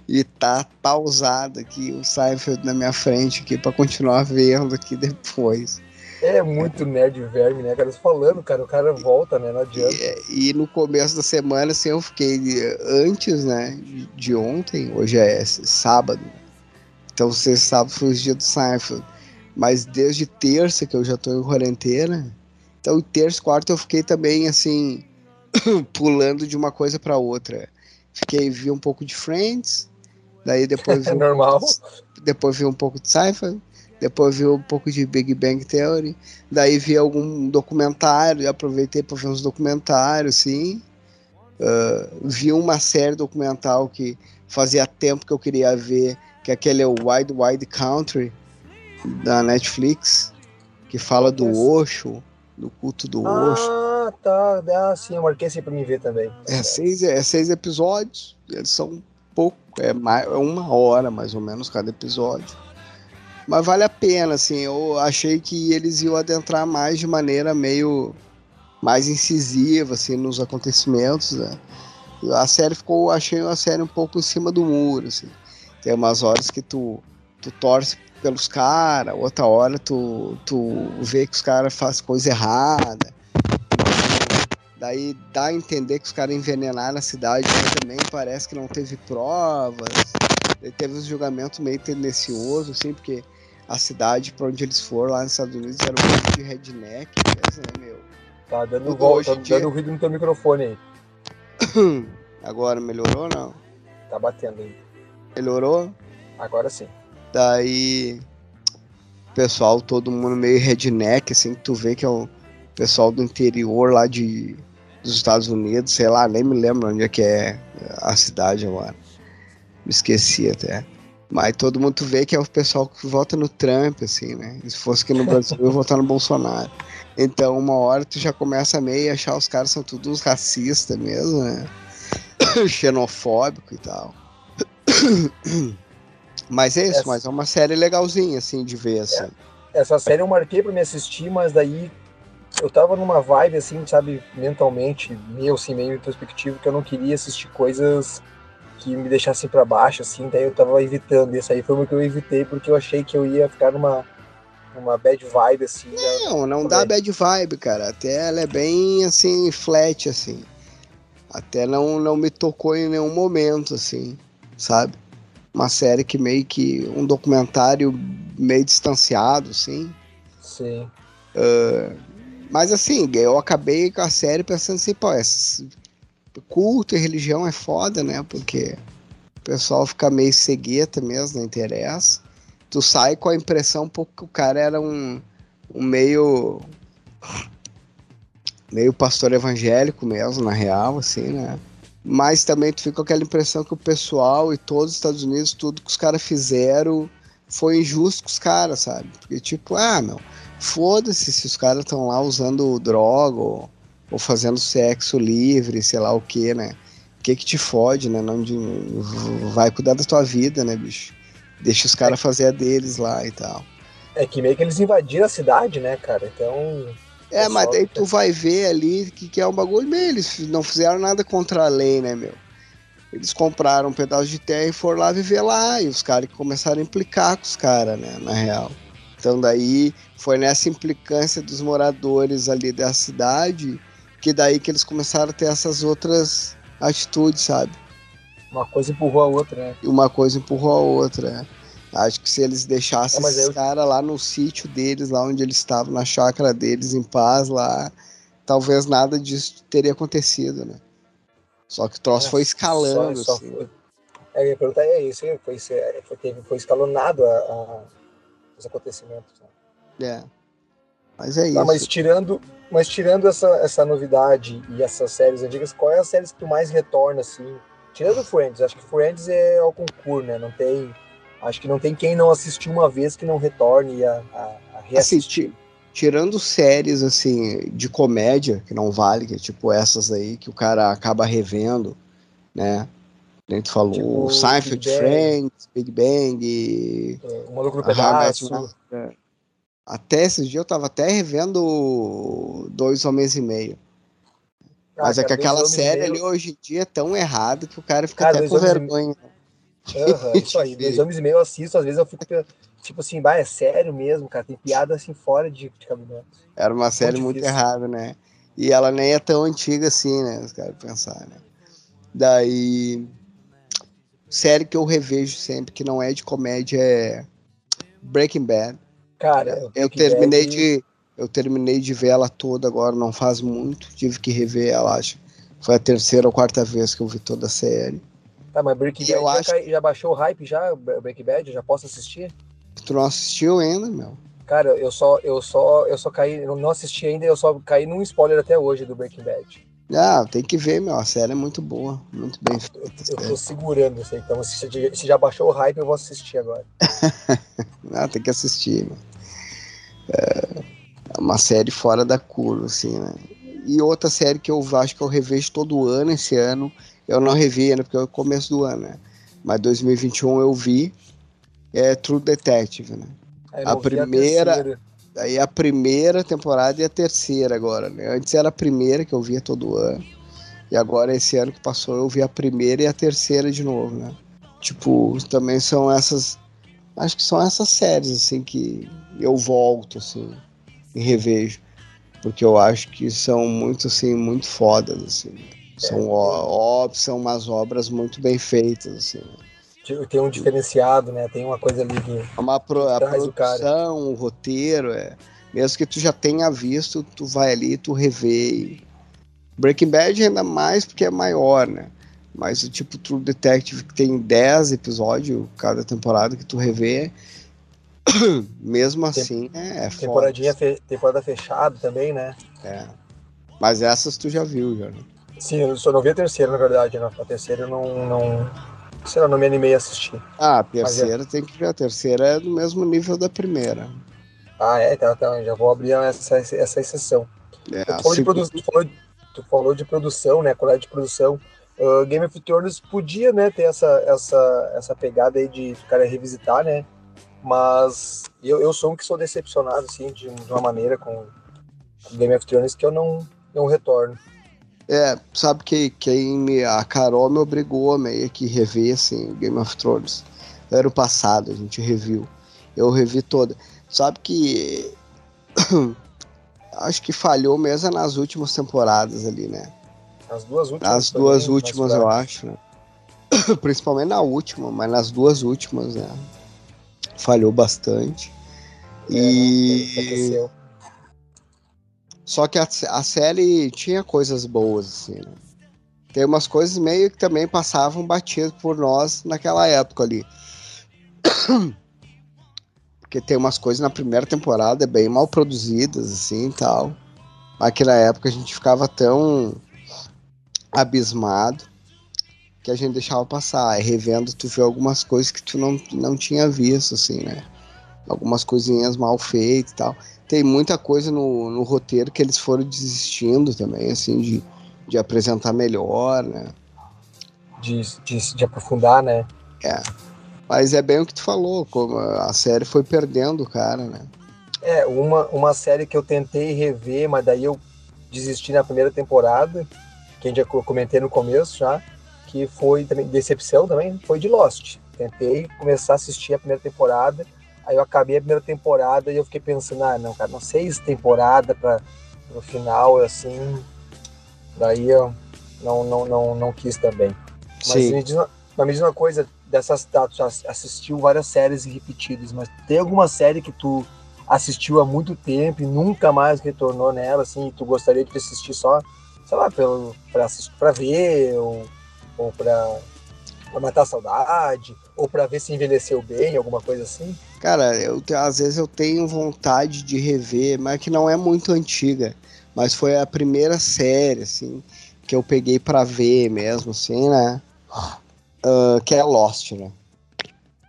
E tá pausado aqui o Seinfeld na minha frente aqui para continuar vendo aqui depois. É muito nerd verme, né, cara? Falando, cara, o cara volta, né? Não adianta. E, e, no começo da semana, assim, eu fiquei antes, né, de ontem, hoje é sábado. Então, você sabe, foi o dia do Seinfeld. Mas desde terça, que eu já tô em quarentena, então terça, quarta eu fiquei também assim, [COUGHS] pulando de uma coisa para outra. Fiquei, vi um pouco de Friends, daí depois [LAUGHS] vi um Normal. de, depois vi um pouco de Sci-Fi, depois vi um pouco de Big Bang Theory, daí vi algum documentário, aproveitei para ver uns documentários, sim. Uh, vi uma série documental que fazia tempo que eu queria ver, que é aquele Wide Wide Country, da Netflix que fala do Osho, do culto do ah, Osho. Ah, tá. Ah, sim, eu marquei assim pra mim ver também. É seis, é seis episódios, eles são pouco, é, mais, é uma hora mais ou menos cada episódio. Mas vale a pena, assim, eu achei que eles iam adentrar mais de maneira meio mais incisiva, assim, nos acontecimentos, né? A série ficou, achei uma série um pouco em cima do muro, assim. Tem umas horas que tu, tu torce pelos caras, outra hora tu, tu vê que os caras fazem coisa errada. Daí dá a entender que os caras envenenaram a cidade, mas também parece que não teve provas. Daí teve um julgamento meio tendencioso, assim, porque a cidade para onde eles foram lá nos Estados Unidos era um monte de redneck mesmo, né, meu? Tá dando, volta, tá dia... dando ruído no teu microfone aí. [COUGHS] Agora melhorou ou não? Tá batendo aí. Melhorou? Agora sim. Daí, pessoal, todo mundo meio redneck, assim, que tu vê que é o pessoal do interior lá de, dos Estados Unidos, sei lá, nem me lembro onde é que é a cidade agora. Me esqueci até. Mas todo mundo vê que é o pessoal que vota no Trump, assim, né? Se fosse aqui no Brasil, eu votar no Bolsonaro. Então, uma hora tu já começa meio a achar os caras são todos racistas mesmo, né? [COUGHS] Xenofóbico e tal. [COUGHS] Mas é isso, essa... mas é uma série legalzinha, assim, de ver, assim. É, essa série eu marquei pra me assistir, mas daí eu tava numa vibe, assim, sabe, mentalmente, meio assim, meio introspectivo, que eu não queria assistir coisas que me deixassem para baixo, assim, daí eu tava evitando. Isso aí foi o que eu evitei, porque eu achei que eu ia ficar numa, numa bad vibe, assim. Não, não dá bad vibe, cara. Até ela é bem, assim, flat, assim. Até não, não me tocou em nenhum momento, assim, sabe? Uma série que meio que um documentário meio distanciado, assim. Sim. Uh, mas assim, eu acabei com a série pensando assim, pô, culto e religião é foda, né? Porque o pessoal fica meio cegueta mesmo, não interessa. Tu sai com a impressão um pouco que o cara era um, um meio. meio pastor evangélico mesmo, na real, assim, né? Mas também tu fica com aquela impressão que o pessoal e todos os Estados Unidos, tudo que os caras fizeram foi injusto com os caras, sabe? Porque, tipo, ah, meu, foda-se se os caras estão lá usando droga ou, ou, fazendo sexo livre, sei lá o que, né? O que que te fode, né? Não de, vai cuidar da tua vida, né, bicho? Deixa os caras fazer a deles lá e tal. É que meio que eles invadiram a cidade, né, cara? Então é, mas daí tu vai ver ali que, que é um bagulho meio. Eles não fizeram nada contra a lei, né, meu? Eles compraram um pedaço de terra e foram lá viver lá. E os caras começaram a implicar com os caras, né, na real. Então daí foi nessa implicância dos moradores ali da cidade que daí que eles começaram a ter essas outras atitudes, sabe? Uma coisa empurrou a outra, né? E uma coisa empurrou a outra, né? Acho que se eles deixassem é, esses eu... caras lá no sítio deles, lá onde eles estavam, na chácara deles, em paz lá, talvez nada disso teria acontecido, né? Só que o troço é, foi escalando, só, só assim. Foi... É, eu perguntar é isso, foi, foi, teve, foi escalonado a, a, os acontecimentos. Né? É. Mas é Tá, isso. mas tirando, mas tirando essa, essa novidade e essas séries antigas, qual é a série que tu mais retorna, assim? Tirando Friends, acho que Friends é ao concurso, né? Não tem. Acho que não tem quem não assistiu uma vez que não retorne a, a, a Assim, reassistir. ti- tirando séries assim de comédia, que não vale, que é tipo essas aí que o cara acaba revendo, né? Nem tu falou, Tipo, Seinfeld, Big. Friends, Big Bang, É, o Maluco no Met Pedaço. Your Mother. Até esses dias eu tava até revendo Dois Homens e Meio. Mas Ah, é que aquela série Meio- ali hoje em dia é tão errado que o cara fica Cara, até Dois com e Aham, [LAUGHS] isso aí. Dois homens e meio eu assisto, às vezes eu fico tipo assim, bah, é sério mesmo, cara. Tem piada assim fora de, de cabimento. Era uma série muito difícil. errada, né? E ela nem é tão antiga assim, né? Os caras pensar, né? Daí. Série que eu revejo sempre, que não é de comédia, é Breaking Bad. Cara, Eu Breaking terminei Bad- de. Eu terminei de ver ela toda agora, não faz muito. Tive que rever ela, acho. Foi a terceira ou quarta vez que eu vi toda a série. Tá, mas Breaking Bad eu já, acho- cai- já baixou o hype já, Breaking Bad? Já posso assistir? Tu não assistiu ainda, meu? Cara, eu só, eu só, eu só caí, eu não assisti ainda, eu só caí num spoiler até hoje do Breaking Bad. Ah, tem que ver, meu. A série é muito boa, muito bem feita. Eu sério. tô segurando isso aí, então se, se já baixou o hype, eu vou assistir agora. [LAUGHS] Ah, tem que assistir, meu. É uma série fora da curva, assim, né? E outra série que eu acho que eu revejo todo ano esse ano, eu não revi ainda porque é o começo do ano, né? Mas 2021 eu vi, é True Detective, né? Aí A primeira-. Aí a primeira temporada e a terceira agora, né? Antes era a primeira que eu via todo ano. E agora esse ano que passou eu vi a primeira e a terceira de novo, né? Tipo, também são essas. Acho que são essas séries, assim, que eu volto, assim, e revejo. Porque eu acho que são muito, assim, muito fodas, assim. São, ó, ó- são umas obras muito bem feitas, assim. Tem um diferenciado, né? Tem uma coisa ali que. É Uma pro, a Traz o cara. produção, o roteiro, é. Mesmo que tu já tenha visto, tu vai ali, tu revê. e- Breaking Bad ainda mais porque é maior, né? Mas o tipo True Detective que tem 10 episódios cada temporada que tu revê, [COUGHS] mesmo assim é, é foda. Temporadinha fe- temporada fechada também, né? É. Mas essas tu já viu, já. né? Sim, eu só não vi a terceira, na verdade. Né? A terceira eu não, não. Sei lá, não me animei a assistir. Ah, a é. terceira tem que ver. A terceira é do mesmo nível da primeira. Ah, é? Então, então já vou abrir essa, essa exceção. É, Tu a falou, de segunda- produ- tu, falou, tu falou de produção, né? Qualidade de produção. Uh, Game of Thrones podia, né, ter essa, essa, essa pegada aí de o cara revisitar, né? Mas eu, eu sou um que sou decepcionado, assim, de, de uma maneira com com Game of Thrones que eu não, não retorno. É, sabe que quem me, a Carol me obrigou a meio que rever assim, Game of Thrones. Era o passado, a gente reviu. Eu revi toda. Sabe que [COUGHS] acho que falhou mesmo nas últimas temporadas ali, né? As duas últimas. As duas últimas, eu acho, né? [COUGHS] Principalmente na última, mas nas duas últimas, né? Falhou bastante. É, e enfraqueceu. Só que a, a série tinha coisas boas, assim, né? Tem umas coisas meio que também passavam batido por nós naquela época ali. [COUGHS] Porque tem umas coisas na primeira temporada bem mal produzidas, assim, e tal. Mas que na época a gente ficava tão abismado que a gente deixava passar. Aí revendo, tu vê algumas coisas que tu não, não tinha visto, assim, né? Algumas coisinhas mal feitas e tal tem muita coisa no, no roteiro que eles foram desistindo também, assim, de, de apresentar melhor, né? De, de, de aprofundar, né? Mas é bem o que tu falou, como a série foi perdendo o cara, né? É, uma, uma série que eu tentei rever, mas daí eu desisti na primeira temporada, que a gente já co- comentei no começo já, que foi também decepção também, foi de Lost. Tentei começar a assistir a primeira temporada, aí eu acabei a primeira temporada e eu fiquei pensando, ah, não, cara, não seis temporadas para no final, assim, daí eu não, não, não, não quis também. Mas Sim. me, diz uma, mas me diz uma coisa, dessas tá, tu assistiu várias séries repetidas, mas tem alguma série que tu assistiu há muito tempo e nunca mais retornou nela, assim, e tu gostaria de assistir só, sei lá, pelo, pra, assistir, pra ver, ou, ou pra, pra matar a saudade, ou pra ver se envelheceu bem, alguma coisa assim? Cara, eu, às vezes eu tenho vontade de rever, mas que não é muito antiga. Mas foi a primeira série, assim, que eu peguei pra ver mesmo, assim, né? Ah, que é Lost, né?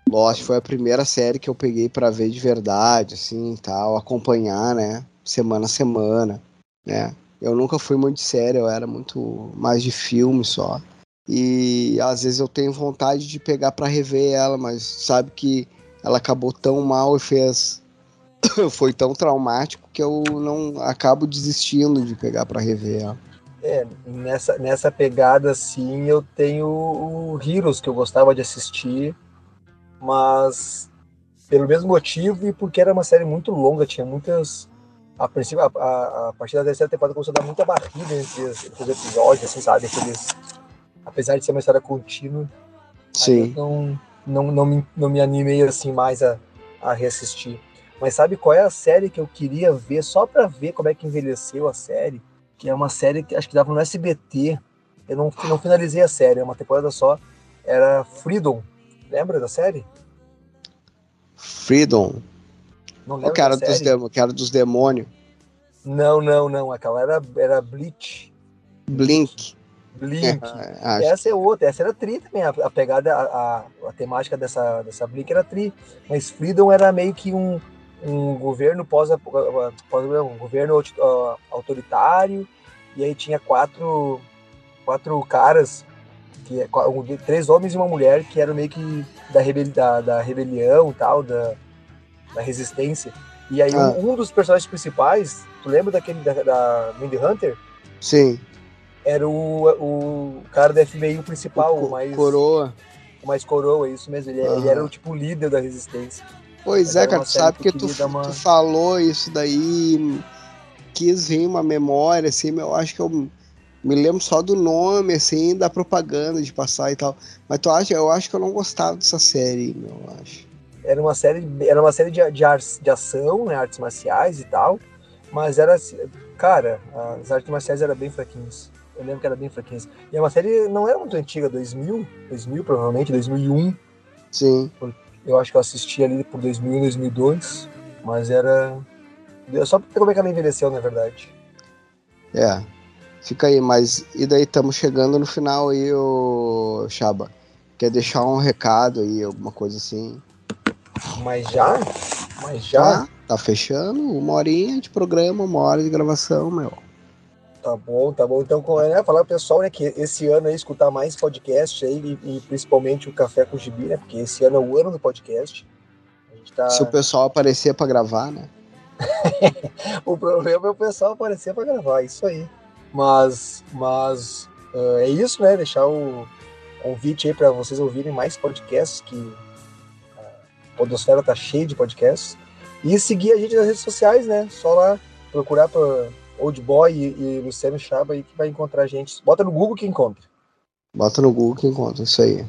Lost foi a primeira série que eu peguei pra ver de verdade, assim, tal, acompanhar, né? Semana a semana, né? Eu nunca fui muito de série, eu era muito mais de filme só. E às vezes eu tenho vontade de pegar pra rever ela, mas sabe que ela acabou tão mal e fez [COUGHS] foi tão traumático que eu não acabo desistindo de pegar pra rever ela. É, nessa, nessa pegada assim, eu tenho o Heroes, que eu gostava de assistir, mas pelo mesmo motivo e porque era uma série muito longa, tinha muitas. A, princípio, a, a, a partir da terceira temporada começou a dar muita barriga entre os, entre os episódios, assim, sabe? Aqueles, apesar de ser uma história contínua, Sim. não, não, não, me, não me animei assim mais a, a reassistir. Mas sabe qual é a série que eu queria ver só pra ver como é que envelheceu a série? Que é uma série que acho que dava no SBT. Eu não, não finalizei a série, é uma temporada só. Era Freedom. Lembra da série? Freedom. Não lembro quero da dos, série? demo- quero dos demônios. Não, não, não. Aquela era, era Bleach. Blink. Blink. [LAUGHS] Acho. Essa é outra, essa era tri também, a, a pegada, a, a, a temática dessa, dessa Blink era tri, mas Freedom era meio que um, um governo pós, pós um governo autoritário, e aí tinha quatro, quatro caras, que, é três homens e uma mulher, que eram meio que da, rebeli da, da rebelião e tal, da, da resistência, e aí Ah. um, um dos personagens principais, tu lembra daquele da, da Mindy Hunter? Sim. Era o, o cara do FBI o principal, Co- o mais, Coroa. o mais coroa, isso mesmo. Ele, ele Aham. era o tipo líder da resistência. Pois Mas é, era cara, tu sabe que que tu, uma- tu falou isso daí, quis vir uma memória, assim, eu acho que eu me lembro só do nome, assim, da propaganda de passar e tal. Mas tu acha, eu acho que eu não gostava dessa série, meu, eu acho. Era uma série, era uma série de, de, artes, de ação, né, artes marciais e tal. Mas era, assim, cara, as artes marciais eram bem fraquinhas. Eu lembro que era bem fraquinhas. E é uma série não era muito antiga, 2000, 2000 provavelmente, 2001. Sim. Eu acho que eu assisti ali por 2000, 2002. Mas era só pra ver como é que ela envelheceu, na verdade. É. Fica aí, mas e daí estamos chegando no final aí, ô Chaba. Quer deixar um recado aí, alguma coisa assim? Mas já? Mas já? Tá, tá fechando, uma horinha de programa, uma hora de gravação, meu. Tá bom, tá bom. Então, com- né, falar pro pessoal, né, que esse ano aí escutar mais podcast aí e, e principalmente o Café com Gibi, né, porque esse ano é o ano do podcast. Tá... Se o pessoal aparecer pra gravar, né? [LAUGHS] O problema é o pessoal aparecer para gravar, isso aí. Mas, mas ah, é isso, né? Deixar o convite aí para vocês ouvirem mais podcasts, que a Podosfera tá cheia de podcasts. E seguir a gente nas redes sociais, né? Só lá procurar por Old Boy e, e Luciano Chaba aí que vai encontrar a gente. Bota no Google que encontra. Bota no Google que encontra isso aí.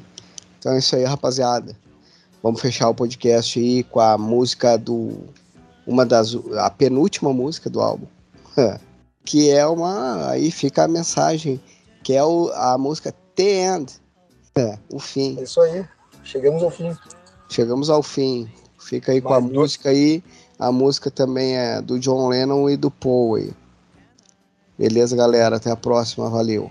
Então é isso aí, rapaziada. Vamos fechar o podcast aí com a música do. Uma das. A penúltima música do álbum. [LAUGHS] que é uma. Aí fica a mensagem. Que é o, a música The End. É, [LAUGHS] o fim. É isso aí. Chegamos ao fim. Chegamos ao fim. Fica aí com a no- música aí. A música também é do John Lennon e do Paul aí. Beleza, galera? Até a próxima. Valeu.